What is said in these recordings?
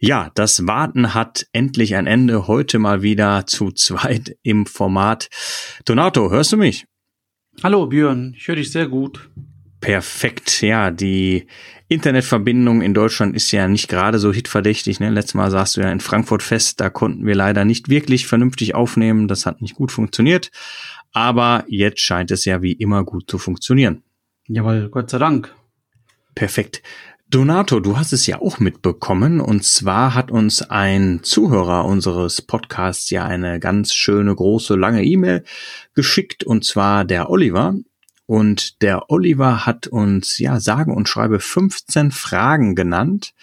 Ja, das Warten hat endlich ein Ende. Heute mal wieder zu zweit im Format. Donato, hörst du mich? Hallo Björn, ich höre dich sehr gut. Perfekt, ja, die Internetverbindung in Deutschland ist ja nicht gerade so hitverdächtig. Ne? Letztes Mal saßt du ja in Frankfurt fest, da konnten wir leider nicht wirklich vernünftig aufnehmen. Das hat nicht gut funktioniert. Aber jetzt scheint es ja wie immer gut zu funktionieren. Jawohl, Gott sei Dank. Perfekt. Donato, du hast es ja auch mitbekommen. Und zwar hat uns ein Zuhörer unseres Podcasts ja eine ganz schöne, große, lange E-Mail geschickt. Und zwar der Oliver. Und der Oliver hat uns, ja, sagen und schreibe 15 Fragen genannt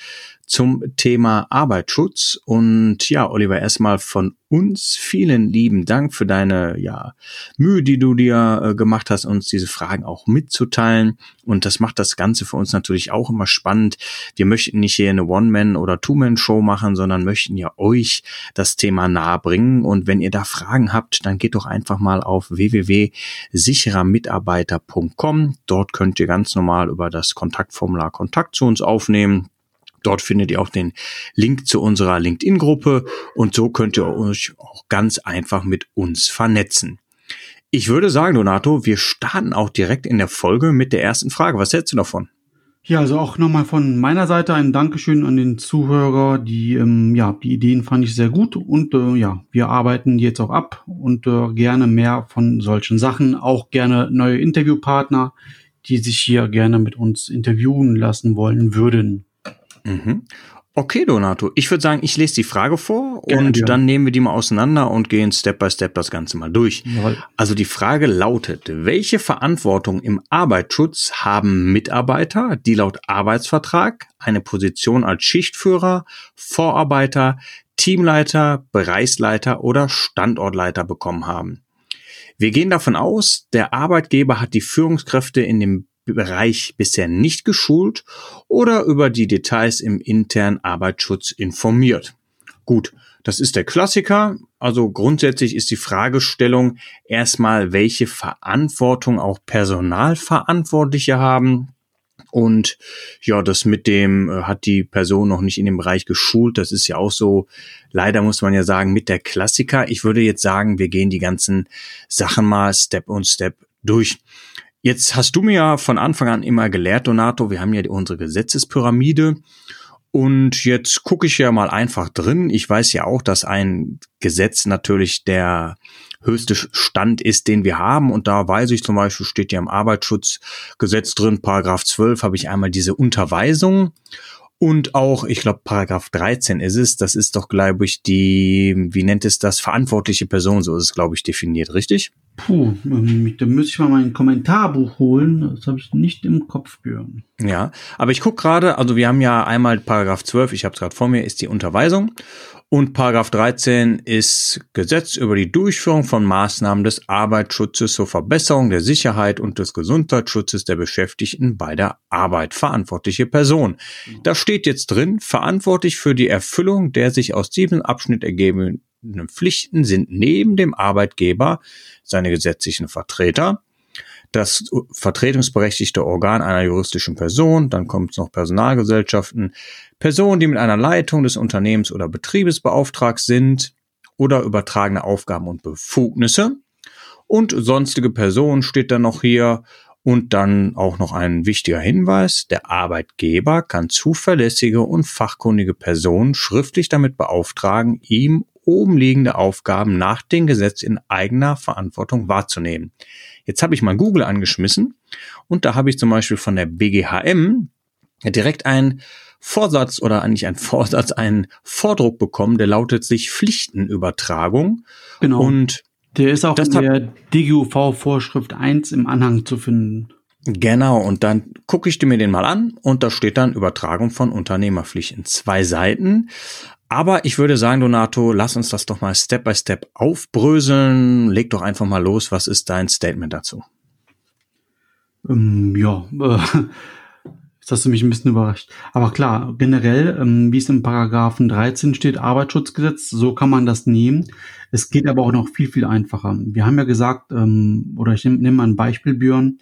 zum Thema Arbeitsschutz. Und ja, Oliver, erstmal von uns vielen lieben Dank für deine ja, Mühe, die du dir äh, gemacht hast, uns diese Fragen auch mitzuteilen. Und das macht das Ganze für uns natürlich auch immer spannend. Wir möchten nicht hier eine One-Man- oder Two-Man-Show machen, sondern möchten ja euch das Thema nahebringen. Und wenn ihr da Fragen habt, dann geht doch einfach mal auf www.sicherermitarbeiter.com. Dort könnt ihr ganz normal über das Kontaktformular Kontakt zu uns aufnehmen. Dort findet ihr auch den Link zu unserer LinkedIn-Gruppe und so könnt ihr euch auch ganz einfach mit uns vernetzen. Ich würde sagen, Donato, wir starten auch direkt in der Folge mit der ersten Frage. Was hältst du davon? Ja, also auch nochmal von meiner Seite ein Dankeschön an den Zuhörer. Die, ähm, ja, die Ideen fand ich sehr gut und äh, ja, wir arbeiten jetzt auch ab und äh, gerne mehr von solchen Sachen. Auch gerne neue Interviewpartner, die sich hier gerne mit uns interviewen lassen wollen würden. Mhm. Okay, Donato. Ich würde sagen, ich lese die Frage vor Gerne, und ja. dann nehmen wir die mal auseinander und gehen Step by Step das Ganze mal durch. Jawohl. Also die Frage lautet, welche Verantwortung im Arbeitsschutz haben Mitarbeiter, die laut Arbeitsvertrag eine Position als Schichtführer, Vorarbeiter, Teamleiter, Bereichsleiter oder Standortleiter bekommen haben? Wir gehen davon aus, der Arbeitgeber hat die Führungskräfte in dem Bereich bisher nicht geschult oder über die Details im internen Arbeitsschutz informiert. Gut, das ist der Klassiker. Also grundsätzlich ist die Fragestellung erstmal, welche Verantwortung auch Personalverantwortliche haben. Und ja, das mit dem äh, hat die Person noch nicht in dem Bereich geschult. Das ist ja auch so, leider muss man ja sagen, mit der Klassiker. Ich würde jetzt sagen, wir gehen die ganzen Sachen mal Step und Step durch. Jetzt hast du mir ja von Anfang an immer gelehrt, Donato, wir haben ja unsere Gesetzespyramide. Und jetzt gucke ich ja mal einfach drin. Ich weiß ja auch, dass ein Gesetz natürlich der höchste Stand ist, den wir haben. Und da weiß ich zum Beispiel, steht ja im Arbeitsschutzgesetz drin, Paragraph 12, habe ich einmal diese Unterweisung. Und auch, ich glaube, Paragraph 13 ist es. Das ist doch, glaube ich, die, wie nennt es das, verantwortliche Person. So ist es, glaube ich, definiert, richtig? Puh, ähm, da müsste ich mal mein Kommentarbuch holen. Das habe ich nicht im Kopf, Björn. Ja, aber ich gucke gerade, also wir haben ja einmal Paragraph 12, ich habe es gerade vor mir, ist die Unterweisung. Und Paragraph 13 ist Gesetz über die Durchführung von Maßnahmen des Arbeitsschutzes zur Verbesserung der Sicherheit und des Gesundheitsschutzes der Beschäftigten bei der Arbeit. Verantwortliche Person. Da steht jetzt drin, verantwortlich für die Erfüllung der sich aus diesem Abschnitt ergebenden Pflichten sind neben dem Arbeitgeber seine gesetzlichen Vertreter, das vertretungsberechtigte Organ einer juristischen Person, dann kommt noch Personalgesellschaften, Personen, die mit einer Leitung des Unternehmens oder Betriebes beauftragt sind oder übertragene Aufgaben und Befugnisse. Und sonstige Personen steht dann noch hier. Und dann auch noch ein wichtiger Hinweis. Der Arbeitgeber kann zuverlässige und fachkundige Personen schriftlich damit beauftragen, ihm oben liegende Aufgaben nach dem Gesetz in eigener Verantwortung wahrzunehmen. Jetzt habe ich mal Google angeschmissen und da habe ich zum Beispiel von der BGHM direkt einen Vorsatz oder eigentlich ein Vorsatz, einen Vordruck bekommen, der lautet sich Pflichtenübertragung. Genau. Und der ist auch in der DGUV-Vorschrift 1 im Anhang zu finden. Genau, und dann gucke ich mir den mal an und da steht dann Übertragung von Unternehmerpflichten. Zwei Seiten. Aber ich würde sagen, Donato, lass uns das doch mal Step by Step aufbröseln. Leg doch einfach mal los. Was ist dein Statement dazu? Ähm, ja, äh, jetzt hast du mich ein bisschen überrascht. Aber klar, generell, ähm, wie es im Paragraphen 13 steht, Arbeitsschutzgesetz, so kann man das nehmen. Es geht aber auch noch viel, viel einfacher. Wir haben ja gesagt, ähm, oder ich nehme nehm mal ein Beispiel, Björn.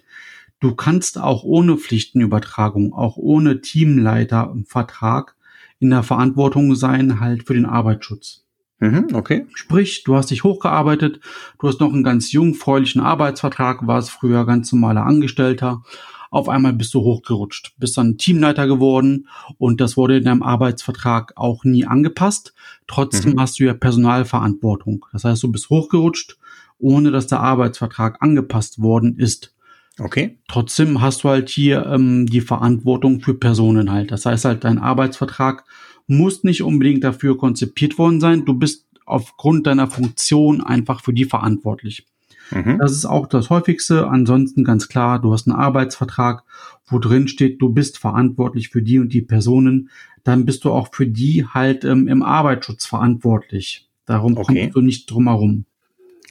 Du kannst auch ohne Pflichtenübertragung, auch ohne Teamleitervertrag in der Verantwortung sein halt für den Arbeitsschutz. Mhm, okay. Sprich, du hast dich hochgearbeitet, du hast noch einen ganz jungfräulichen Arbeitsvertrag, warst früher ganz normaler Angestellter. Auf einmal bist du hochgerutscht, bist dann Teamleiter geworden und das wurde in deinem Arbeitsvertrag auch nie angepasst. Trotzdem mhm. hast du ja Personalverantwortung. Das heißt, du bist hochgerutscht, ohne dass der Arbeitsvertrag angepasst worden ist. Okay. Trotzdem hast du halt hier ähm, die Verantwortung für Personen halt. Das heißt halt, dein Arbeitsvertrag muss nicht unbedingt dafür konzipiert worden sein. Du bist aufgrund deiner Funktion einfach für die verantwortlich. Mhm. Das ist auch das häufigste. Ansonsten ganz klar, du hast einen Arbeitsvertrag, wo drin steht, du bist verantwortlich für die und die Personen. Dann bist du auch für die halt ähm, im Arbeitsschutz verantwortlich. Darum okay. kommst du nicht drum herum.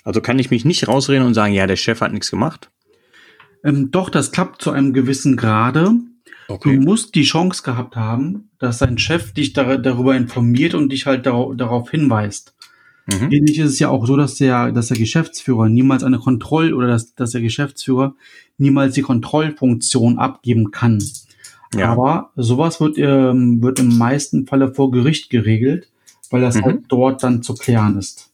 Also kann ich mich nicht rausreden und sagen, ja, der Chef hat nichts gemacht? Ähm, doch, das klappt zu einem gewissen Grade. Okay. Du musst die Chance gehabt haben, dass dein Chef dich dar darüber informiert und dich halt dar darauf hinweist. Mhm. Ähnlich ist es ja auch so, dass der, dass der Geschäftsführer niemals eine Kontroll- oder dass, dass der Geschäftsführer niemals die Kontrollfunktion abgeben kann. Ja. Aber sowas wird, ähm, wird im meisten Falle vor Gericht geregelt, weil das mhm. halt dort dann zu klären ist.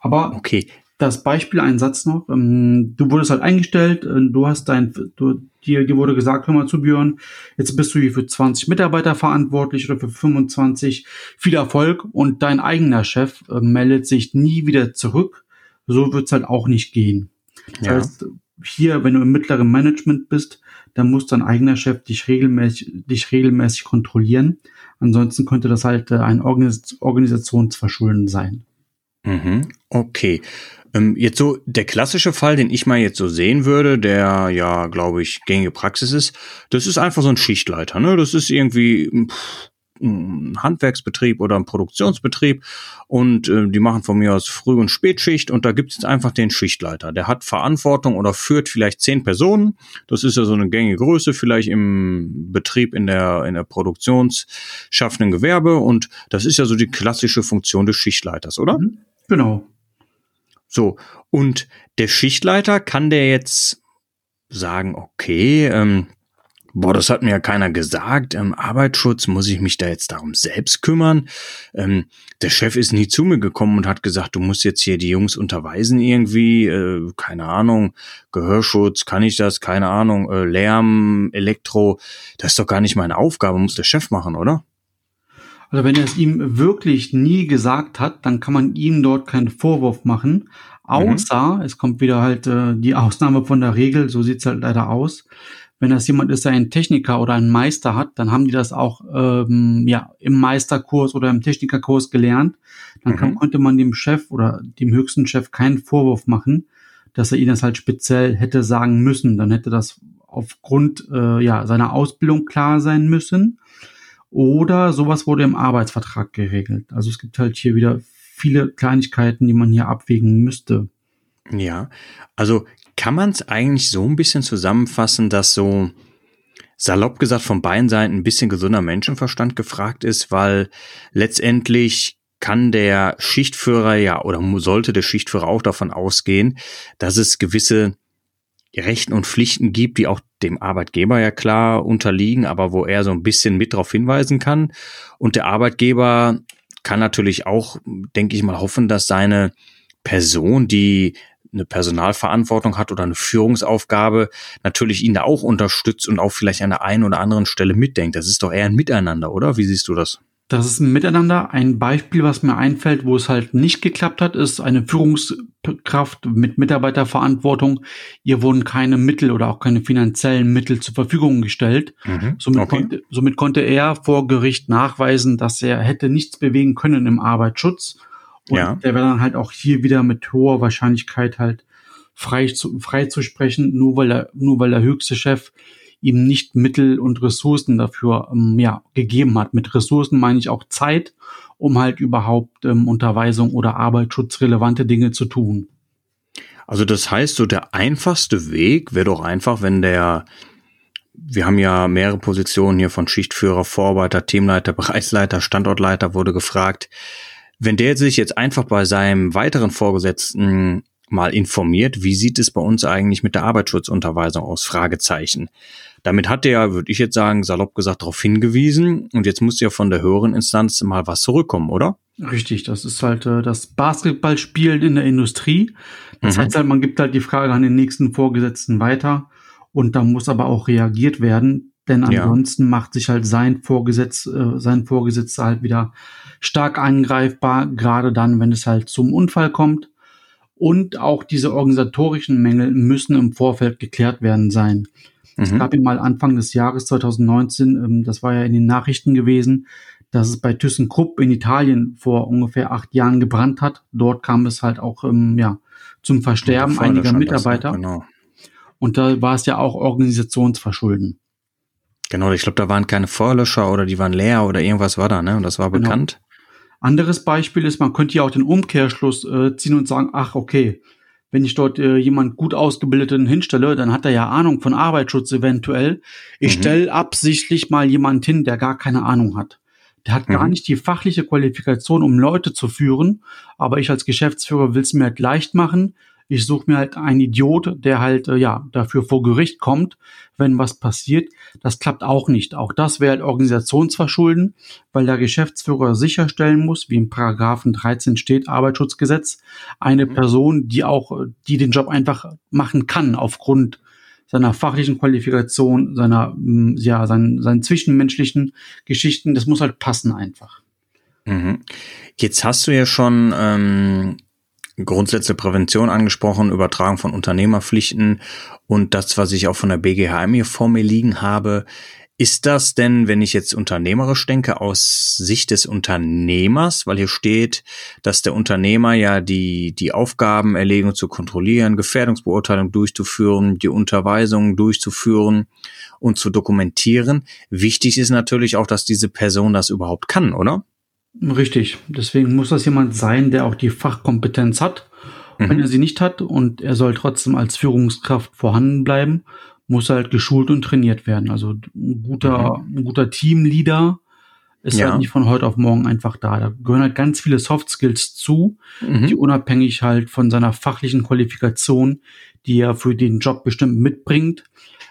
Aber okay das Beispiel, ein Satz noch. Ähm, du wurdest halt eingestellt, äh, du hast dein, du, dir, dir wurde gesagt, hör mal zu Björn, jetzt bist du hier für 20 Mitarbeiter verantwortlich oder für 25. Viel Erfolg und dein eigener Chef äh, meldet sich nie wieder zurück. So wird's halt auch nicht gehen. Das ja. heißt, hier, wenn du im mittleren Management bist, dann muss dein eigener Chef dich regelmäßig, dich regelmäßig kontrollieren. Ansonsten könnte das halt äh, ein Organis Organisationsverschulden sein. Mhm. Okay. Ähm, jetzt so der klassische Fall, den ich mal jetzt so sehen würde, der ja, glaube ich, gängige Praxis ist, das ist einfach so ein Schichtleiter. Ne? Das ist irgendwie pff, ein Handwerksbetrieb oder ein Produktionsbetrieb und äh, die machen von mir aus Früh- und Spätschicht und da gibt es jetzt einfach den Schichtleiter. Der hat Verantwortung oder führt vielleicht zehn Personen. Das ist ja so eine gängige Größe, vielleicht im Betrieb in der, in der produktionsschaffenden Gewerbe und das ist ja so die klassische Funktion des Schichtleiters, oder? Mhm. Genau. So, und der Schichtleiter kann der jetzt sagen, okay, ähm, boah, das hat mir ja keiner gesagt, ähm, Arbeitsschutz, muss ich mich da jetzt darum selbst kümmern? Ähm, der Chef ist nie zu mir gekommen und hat gesagt, du musst jetzt hier die Jungs unterweisen irgendwie, äh, keine Ahnung, Gehörschutz, kann ich das, keine Ahnung, äh, Lärm, Elektro, das ist doch gar nicht meine Aufgabe, muss der Chef machen, oder? Also wenn er es ihm wirklich nie gesagt hat, dann kann man ihm dort keinen Vorwurf machen. Außer, mhm. es kommt wieder halt äh, die Ausnahme von der Regel, so sieht's halt leider aus. Wenn das jemand ist, der einen Techniker oder einen Meister hat, dann haben die das auch ähm, ja im Meisterkurs oder im Technikerkurs gelernt. Dann kann, mhm. konnte man dem Chef oder dem höchsten Chef keinen Vorwurf machen, dass er ihnen das halt speziell hätte sagen müssen. Dann hätte das aufgrund äh, ja seiner Ausbildung klar sein müssen. Oder sowas wurde im Arbeitsvertrag geregelt. Also es gibt halt hier wieder viele Kleinigkeiten, die man hier abwägen müsste. Ja, also kann man es eigentlich so ein bisschen zusammenfassen, dass so salopp gesagt von beiden Seiten ein bisschen gesunder Menschenverstand gefragt ist, weil letztendlich kann der Schichtführer ja oder sollte der Schichtführer auch davon ausgehen, dass es gewisse Rechten und Pflichten gibt, die auch dem Arbeitgeber ja klar unterliegen, aber wo er so ein bisschen mit darauf hinweisen kann. Und der Arbeitgeber kann natürlich auch, denke ich mal, hoffen, dass seine Person, die eine Personalverantwortung hat oder eine Führungsaufgabe, natürlich ihn da auch unterstützt und auch vielleicht an der einen oder anderen Stelle mitdenkt. Das ist doch eher ein Miteinander, oder? Wie siehst du das? Das ist ein Miteinander. Ein Beispiel, was mir einfällt, wo es halt nicht geklappt hat, ist eine Führungskraft mit Mitarbeiterverantwortung. Ihr wurden keine Mittel oder auch keine finanziellen Mittel zur Verfügung gestellt. Mhm, somit, okay. konnte, somit konnte er vor Gericht nachweisen, dass er hätte nichts bewegen können im Arbeitsschutz. Und ja. der wäre dann halt auch hier wieder mit hoher Wahrscheinlichkeit halt frei zu, frei zu sprechen, nur weil er, nur weil der höchste Chef ihm nicht Mittel und Ressourcen dafür ähm, ja, gegeben hat. Mit Ressourcen meine ich auch Zeit, um halt überhaupt ähm, Unterweisung oder arbeitsschutzrelevante Dinge zu tun. Also das heißt, so der einfachste Weg wäre doch einfach, wenn der, wir haben ja mehrere Positionen hier von Schichtführer, Vorarbeiter, Teamleiter, Bereichsleiter, Standortleiter wurde gefragt, wenn der sich jetzt einfach bei seinem weiteren Vorgesetzten mal informiert, wie sieht es bei uns eigentlich mit der Arbeitsschutzunterweisung aus? Fragezeichen. Damit hat der, würde ich jetzt sagen, salopp gesagt, darauf hingewiesen und jetzt muss ja von der höheren Instanz mal was zurückkommen, oder? Richtig, das ist halt äh, das Basketballspielen in der Industrie. Das mhm. heißt halt, man gibt halt die Frage an den nächsten Vorgesetzten weiter und da muss aber auch reagiert werden, denn ansonsten ja. macht sich halt sein Vorgesetz, äh, sein Vorgesetzter halt wieder stark angreifbar, gerade dann, wenn es halt zum Unfall kommt und auch diese organisatorischen Mängel müssen im Vorfeld geklärt werden sein. Mhm. Es gab ja mal Anfang des Jahres 2019, ähm, das war ja in den Nachrichten gewesen, dass es bei ThyssenKrupp in Italien vor ungefähr acht Jahren gebrannt hat. Dort kam es halt auch ähm, ja, zum Versterben einiger Mitarbeiter. Das, genau. Und da war es ja auch Organisationsverschulden. Genau, ich glaube, da waren keine Feuerlöscher oder die waren leer oder irgendwas war da, ne? Und das war genau. bekannt. Anderes Beispiel ist, man könnte ja auch den Umkehrschluss äh, ziehen und sagen, ach okay, wenn ich dort äh, jemand gut ausgebildeten hinstelle, dann hat er ja Ahnung von Arbeitsschutz eventuell. Ich mhm. stelle absichtlich mal jemand hin, der gar keine Ahnung hat. Der hat mhm. gar nicht die fachliche Qualifikation, um Leute zu führen, aber ich als Geschäftsführer will es mir halt leicht machen. Ich suche mir halt einen Idiot, der halt äh, ja dafür vor Gericht kommt, wenn was passiert. Das klappt auch nicht. Auch das wäre halt Organisationsverschulden, weil der Geschäftsführer sicherstellen muss, wie im Paragraphen 13 steht, Arbeitsschutzgesetz, eine mhm. Person, die auch, die den Job einfach machen kann aufgrund seiner fachlichen Qualifikation, seiner, mm, ja, seinen, seinen zwischenmenschlichen Geschichten. Das muss halt passen einfach. Mhm. Jetzt hast du ja schon ähm, Grundsätze Prävention angesprochen, Übertragung von Unternehmerpflichten und das, was ich auch von der BGHM hier vor mir liegen habe. Ist das denn, wenn ich jetzt unternehmerisch denke, aus Sicht des Unternehmers, weil hier steht, dass der Unternehmer ja die, die Aufgabenerlegung zu kontrollieren, Gefährdungsbeurteilung durchzuführen, die Unterweisungen durchzuführen und zu dokumentieren. Wichtig ist natürlich auch, dass diese Person das überhaupt kann, oder? Richtig. Deswegen muss das jemand sein, der auch die Fachkompetenz hat. Mhm. Wenn er sie nicht hat und er soll trotzdem als Führungskraft vorhanden bleiben, muss er halt geschult und trainiert werden. Also ein guter, mhm. ein guter Teamleader ist ja. halt nicht von heute auf morgen einfach da. Da gehören halt ganz viele Soft Skills zu, mhm. die unabhängig halt von seiner fachlichen Qualifikation, die er für den Job bestimmt mitbringt.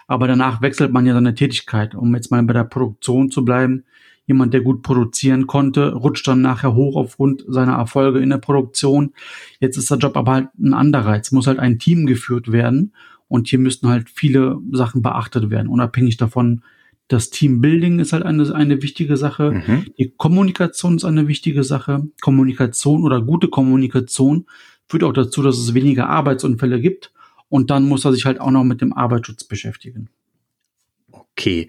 Aber danach wechselt man ja seine Tätigkeit. Um jetzt mal bei der Produktion zu bleiben, jemand, der gut produzieren konnte, rutscht dann nachher hoch aufgrund seiner Erfolge in der Produktion. Jetzt ist der Job aber halt ein anderer. Jetzt muss halt ein Team geführt werden und hier müssten halt viele Sachen beachtet werden, unabhängig davon, das Teambuilding ist halt eine, eine wichtige Sache. Mhm. Die Kommunikation ist eine wichtige Sache. Kommunikation oder gute Kommunikation führt auch dazu, dass es weniger Arbeitsunfälle gibt. Und dann muss er sich halt auch noch mit dem Arbeitsschutz beschäftigen. Okay,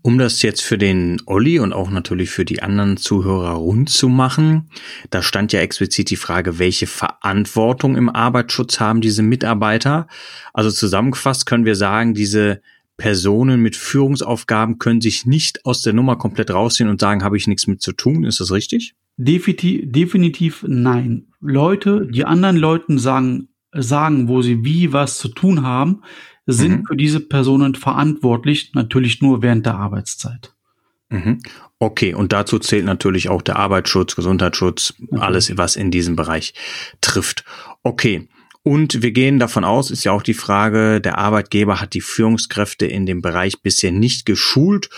um das jetzt für den Olli und auch natürlich für die anderen Zuhörer rund zu machen, da stand ja explizit die Frage, welche Verantwortung im Arbeitsschutz haben diese Mitarbeiter? Also zusammengefasst können wir sagen, diese Personen mit Führungsaufgaben können sich nicht aus der Nummer komplett rausziehen und sagen, habe ich nichts mit zu tun. Ist das richtig? Definitiv, definitiv nein. Leute, die anderen Leuten sagen, sagen, wo sie wie was zu tun haben, sind mhm. für diese Personen verantwortlich, natürlich nur während der Arbeitszeit. Mhm. Okay, und dazu zählt natürlich auch der Arbeitsschutz, Gesundheitsschutz, okay. alles, was in diesem Bereich trifft. Okay. Und wir gehen davon aus, ist ja auch die Frage, der Arbeitgeber hat die Führungskräfte in dem Bereich bisher nicht geschult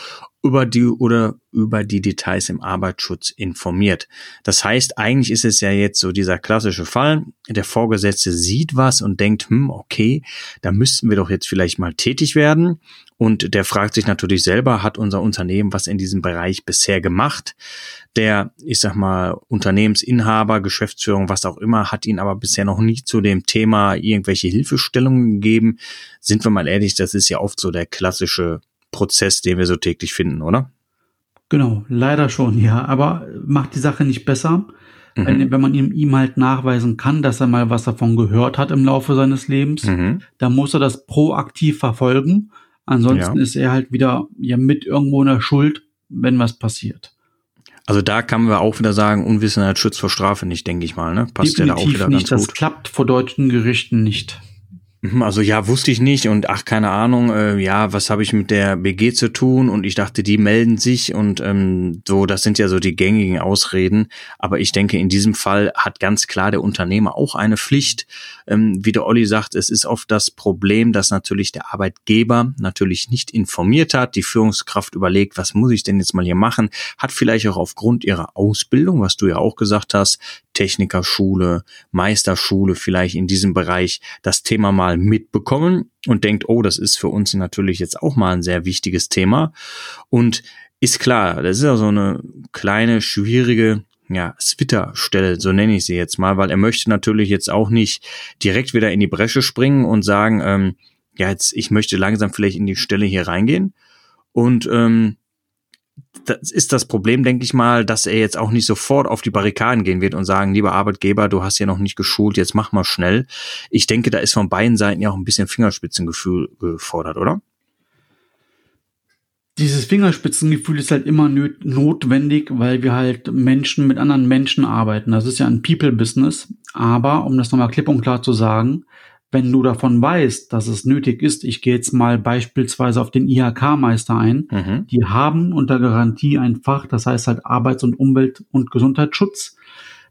über die oder über die Details im Arbeitsschutz informiert. Das heißt, eigentlich ist es ja jetzt so dieser klassische Fall, der Vorgesetzte sieht was und denkt, hm, okay, da müssten wir doch jetzt vielleicht mal tätig werden. Und der fragt sich natürlich selber, hat unser Unternehmen was in diesem Bereich bisher gemacht? Der, ich sag mal, Unternehmensinhaber, Geschäftsführung, was auch immer, hat ihn aber bisher noch nie zu dem Thema irgendwelche Hilfestellungen gegeben. Sind wir mal ehrlich, das ist ja oft so der klassische Prozess, den wir so täglich finden, oder? Genau, leider schon, ja. Aber macht die Sache nicht besser, mhm. wenn, wenn, man ihm, ihm halt nachweisen kann, dass er mal was davon gehört hat im Laufe seines Lebens, mhm. dann muss er das proaktiv verfolgen. Ansonsten ja. ist er halt wieder ja mit irgendwo in der Schuld, wenn was passiert. Also da kann man auch wieder sagen, Unwissenheit schützt vor Strafe nicht, denke ich mal. Ne? Passt Definitiv ja da auch wieder nicht. ganz gut. Das klappt vor deutschen Gerichten nicht. Mhm, also ja, wusste ich nicht und ach, keine Ahnung, äh, ja, was habe ich mit der BG zu tun? Und ich dachte, die melden sich und ähm, so, das sind ja so die gängigen Ausreden. Aber ich denke, in diesem Fall hat ganz klar der Unternehmer auch eine Pflicht. Ähm, wie der Olli sagt, es ist oft das Problem, dass natürlich der Arbeitgeber natürlich nicht informiert hat, die Führungskraft überlegt, was muss ich denn jetzt mal hier machen, hat vielleicht auch aufgrund ihrer Ausbildung, was du ja auch gesagt hast, Technikerschule, Meisterschule vielleicht in diesem Bereich das Thema mal mitbekommen und denkt, oh, das ist für uns natürlich jetzt auch mal ein sehr wichtiges Thema. Und ist klar, das ist ja so eine kleine, schwierige ja, Twitter-Stelle, so nenne ich sie jetzt mal, weil er möchte natürlich jetzt auch nicht direkt wieder in die Bresche springen und sagen, ähm, ja, jetzt, ich möchte langsam vielleicht in die Stelle hier reingehen. Und ähm, das ist das Problem, denke ich mal, dass er jetzt auch nicht sofort auf die Barrikaden gehen wird und sagen, lieber Arbeitgeber, du hast ja noch nicht geschult, jetzt mach mal schnell. Ich denke, da ist von beiden Seiten ja auch ein bisschen Fingerspitzengefühl gefordert, oder? Dieses Fingerspitzengefühl ist halt immer notwendig, weil wir halt Menschen mit anderen Menschen arbeiten. Das ist ja ein People-Business. Aber, um das nochmal klipp und klar zu sagen, wenn du davon weißt, dass es nötig ist, ich gehe jetzt mal beispielsweise auf den IHK-Meister ein, mhm. die haben unter Garantie ein Fach, das heißt halt Arbeits- und Umwelt- und Gesundheitsschutz.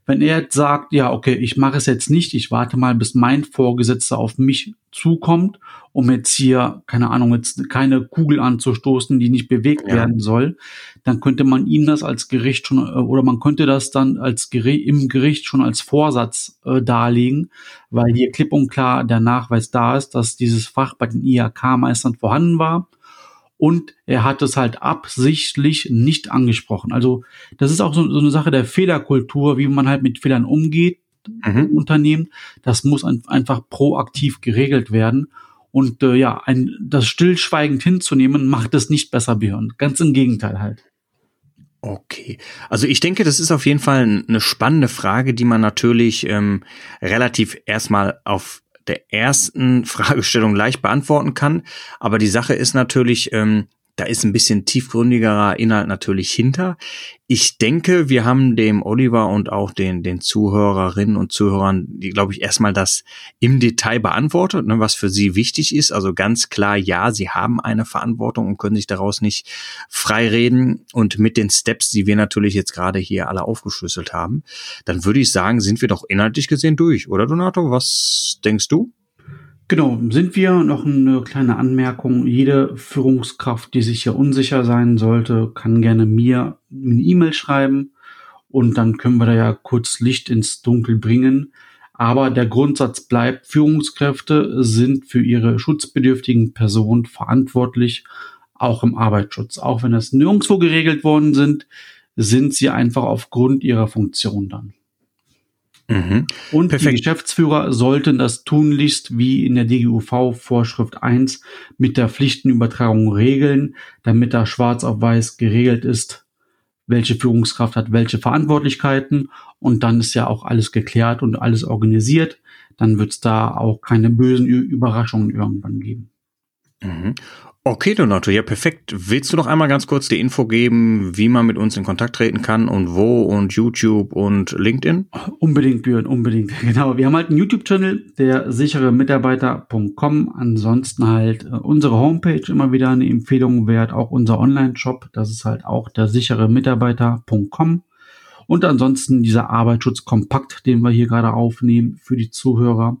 Wenn er jetzt sagt, ja, okay, ich mache es jetzt nicht, ich warte mal, bis mein Vorgesetzter auf mich zukommt, um jetzt hier, keine Ahnung, jetzt keine Kugel anzustoßen, die nicht bewegt ja. werden soll, dann könnte man ihm das als Gericht schon, äh, oder man könnte das dann als Gericht, im Gericht schon als Vorsatz äh, darlegen, weil hier klipp und klar der Nachweis da ist, dass dieses Fach bei den IHK-Meistern vorhanden war und er hat es halt absichtlich nicht angesprochen. Also das ist auch so, so eine Sache der Fehlerkultur, wie man halt mit Fehlern umgeht mhm. Unternehmen. Das muss ein, einfach proaktiv geregelt werden. Und äh, ja, ein, das stillschweigend hinzunehmen, macht es nicht besser, Björn. Ganz im Gegenteil halt. Okay, also ich denke, das ist auf jeden Fall eine spannende Frage, die man natürlich ähm, relativ erstmal auf der ersten Fragestellung leicht beantworten kann. Aber die Sache ist natürlich, ähm, da ist ein bisschen tiefgründigerer Inhalt natürlich hinter. Ich denke, wir haben dem Oliver und auch den, den Zuhörerinnen und Zuhörern, die, glaube ich, erstmal das im Detail beantwortet, ne, was für sie wichtig ist. Also ganz klar, ja, sie haben eine Verantwortung und können sich daraus nicht freireden. Und mit den Steps, die wir natürlich jetzt gerade hier alle aufgeschlüsselt haben, dann würde ich sagen, sind wir doch inhaltlich gesehen durch, oder Donato? Was denkst du? Genau, sind wir noch eine kleine Anmerkung. Jede Führungskraft, die sich hier unsicher sein sollte, kann gerne mir eine E-Mail schreiben und dann können wir da ja kurz Licht ins Dunkel bringen. Aber der Grundsatz bleibt, Führungskräfte sind für ihre schutzbedürftigen Personen verantwortlich, auch im Arbeitsschutz. Auch wenn das nirgendwo geregelt worden sind, sind sie einfach aufgrund ihrer Funktion dann. Mhm. Und Perfekt. die Geschäftsführer sollten das tunlichst wie in der DGUV Vorschrift 1 mit der Pflichtenübertragung regeln, damit da schwarz auf weiß geregelt ist, welche Führungskraft hat welche Verantwortlichkeiten und dann ist ja auch alles geklärt und alles organisiert. Dann wird es da auch keine bösen Überraschungen irgendwann geben. Mhm. Okay, Donato, ja perfekt. Willst du noch einmal ganz kurz die Info geben, wie man mit uns in Kontakt treten kann und wo und YouTube und LinkedIn? Unbedingt, Björn, unbedingt. Genau. Wir haben halt einen YouTube-Channel, der sichere Mitarbeiter.com. Ansonsten halt äh, unsere Homepage immer wieder eine Empfehlung wert, auch unser Online-Shop. Das ist halt auch der sichere Mitarbeiter.com. Und ansonsten dieser Arbeitsschutz kompakt, den wir hier gerade aufnehmen für die Zuhörer,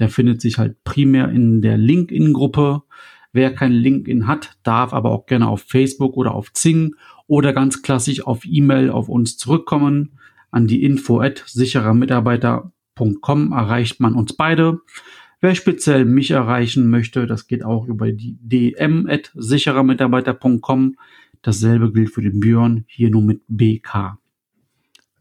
der findet sich halt primär in der LinkedIn-Gruppe Wer kein LinkedIn hat, darf aber auch gerne auf Facebook oder auf Zing oder ganz klassisch auf E-Mail auf uns zurückkommen. An die info at sicherermitarbeiter.com erreicht man uns beide. Wer speziell mich erreichen möchte, das geht auch über die dm at sicherermitarbeiter.com. Dasselbe gilt für den Björn, hier nur mit BK.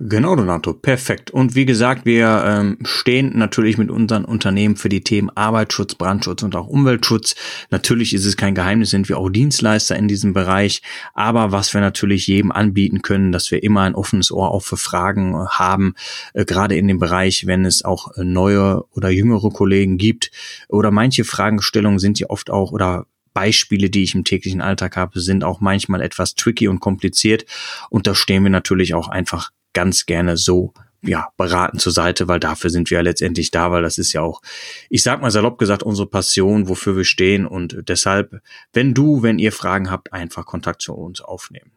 Genau, Donato, perfekt. Und wie gesagt, wir ähm, stehen natürlich mit unseren Unternehmen für die Themen Arbeitsschutz, Brandschutz und auch Umweltschutz. Natürlich ist es kein Geheimnis, sind wir auch Dienstleister in diesem Bereich. Aber was wir natürlich jedem anbieten können, dass wir immer ein offenes Ohr auch für Fragen äh, haben, äh, gerade in dem Bereich, wenn es auch äh, neue oder jüngere Kollegen gibt. Oder manche Fragestellungen sind ja oft auch oder Beispiele, die ich im täglichen Alltag habe, sind auch manchmal etwas tricky und kompliziert. Und da stehen wir natürlich auch einfach ganz gerne so ja, beraten zur Seite, weil dafür sind wir ja letztendlich da, weil das ist ja auch, ich sag mal salopp gesagt, unsere Passion, wofür wir stehen und deshalb, wenn du, wenn ihr Fragen habt, einfach Kontakt zu uns aufnehmen.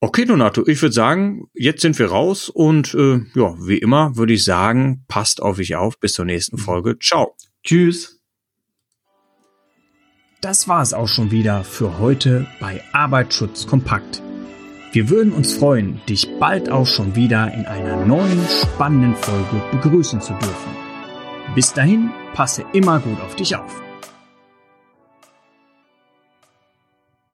Okay, Donato, ich würde sagen, jetzt sind wir raus und äh, ja, wie immer würde ich sagen, passt auf euch auf. Bis zur nächsten mhm. Folge. Ciao. Tschüss. Das war es auch schon wieder für heute bei Arbeitsschutz kompakt. Wir würden uns freuen, dich bald auch schon wieder in einer neuen spannenden Folge begrüßen zu dürfen. Bis dahin, passe immer gut auf dich auf.